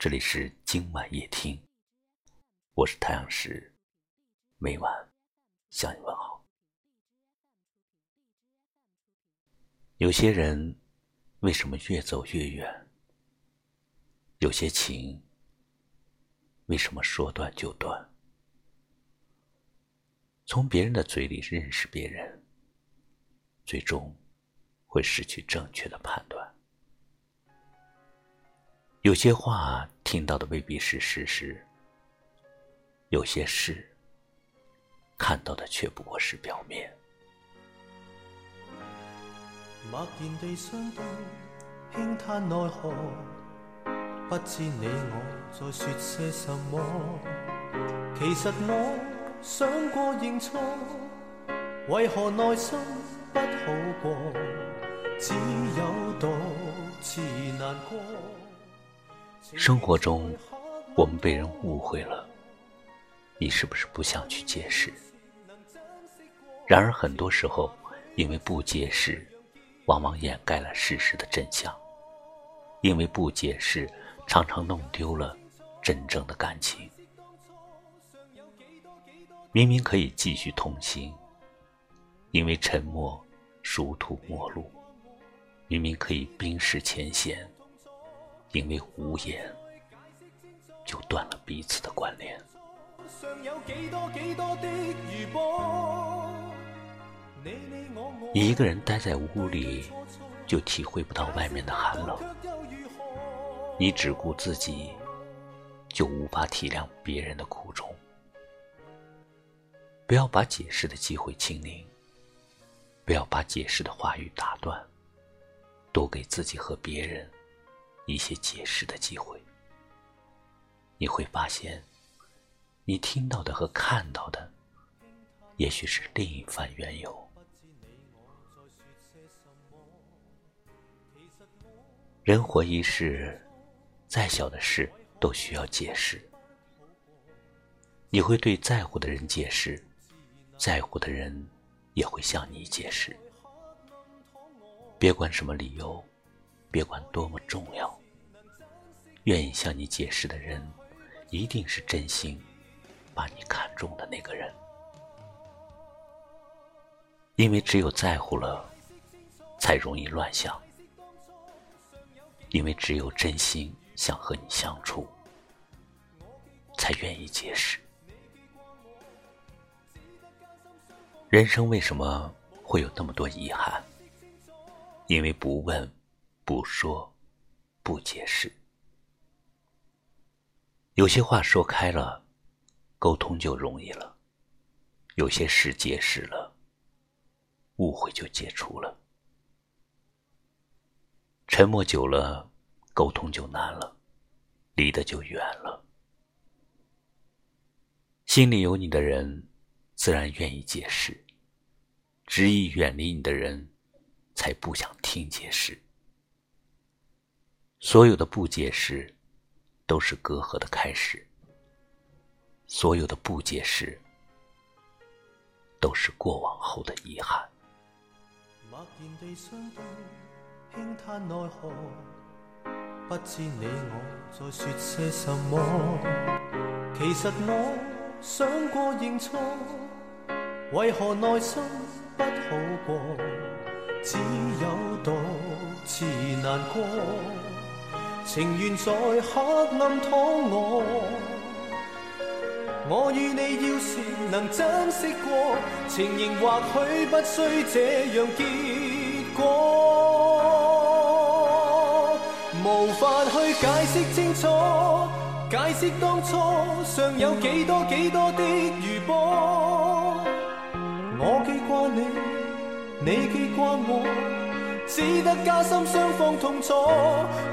这里是今晚夜听，我是太阳石，每晚向你问好。有些人为什么越走越远？有些情为什么说断就断？从别人的嘴里认识别人，最终会失去正确的判断。有些话听到的未必是事实，有些事看到的却不过是表面。默然地相对，轻叹奈何，不知你我在说些什么。其实我想过认错，为何内心不好过？只有独自难过。生活中，我们被人误会了，你是不是不想去解释？然而，很多时候，因为不解释，往往掩盖了事实的真相；因为不解释，常常弄丢了真正的感情。明明可以继续同行，因为沉默殊途末路；明明可以冰释前嫌。因为无言，就断了彼此的关联。一个人待在屋里，就体会不到外面的寒冷；你只顾自己，就无法体谅别人的苦衷。不要把解释的机会清零，不要把解释的话语打断，多给自己和别人。一些解释的机会，你会发现，你听到的和看到的，也许是另一番缘由。人活一世，再小的事都需要解释。你会对在乎的人解释，在乎的人也会向你解释。别管什么理由，别管多么重要。愿意向你解释的人，一定是真心把你看中的那个人。因为只有在乎了，才容易乱想；因为只有真心想和你相处，才愿意解释。人生为什么会有那么多遗憾？因为不问、不说、不解释。有些话说开了，沟通就容易了；有些事解释了，误会就解除了。沉默久了，沟通就难了，离得就远了。心里有你的人，自然愿意解释；执意远离你的人，才不想听解释。所有的不解释。都是隔阂的开始，所有的不解释，都是过往后的遗憾。默然地相对，轻叹奈何，不知你我在说些什么。其实我想过认错，为何内心不好过？只有独自难过。情愿在黑暗躺卧，我与你要是能珍惜过，情形或许不需这样结果。无法去解释清楚，解释当初尚有几多几多的余波。我记挂你，你记挂我。只得加深双方痛楚，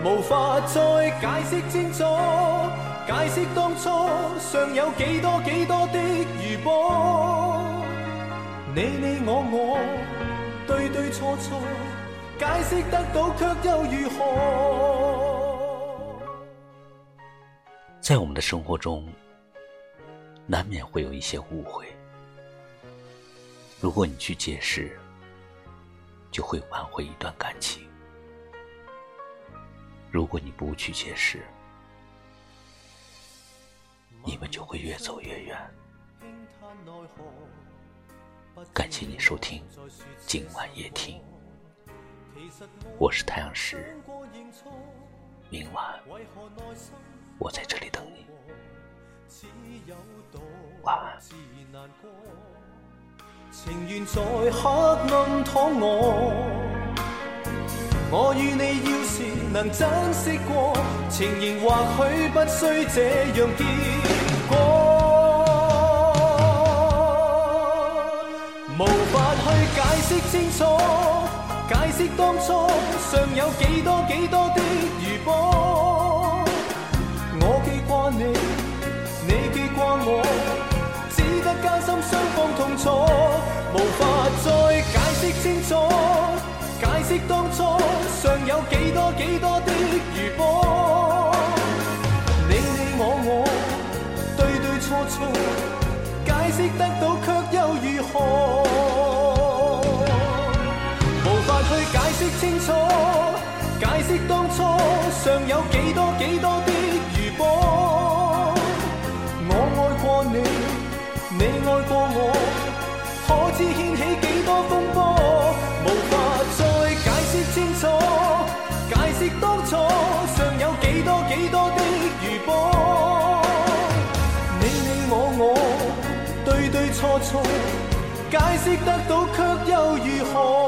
无法再解释清楚，解释当初尚有几多几多的余波。你你我我，对对错错，解释得到却又如何？在我们的生活中，难免会有一些误会。如果你去解释，就会挽回一段感情。如果你不去解释，你们就会越走越远。感谢你收听今晚夜听，我是太阳石，明晚我在这里等你，晚安。情愿在黑暗躺卧，我与你要是能珍惜过，情形或许不需这样结果。无法去解释清楚，解释当初尚有几多几多的余波。我记挂你，你记挂我，只得艰辛双方痛楚，无法再解释清楚，解释当初尚有几多几多的余波。你你我我，对对错错，解释得到却又如何？无法去解释清楚，解释当初尚有几多几多的知掀起几多风波？无法再解释清楚，解释当初尚有几多几多的余波。你你我我，对对错错，解释得到却又如何？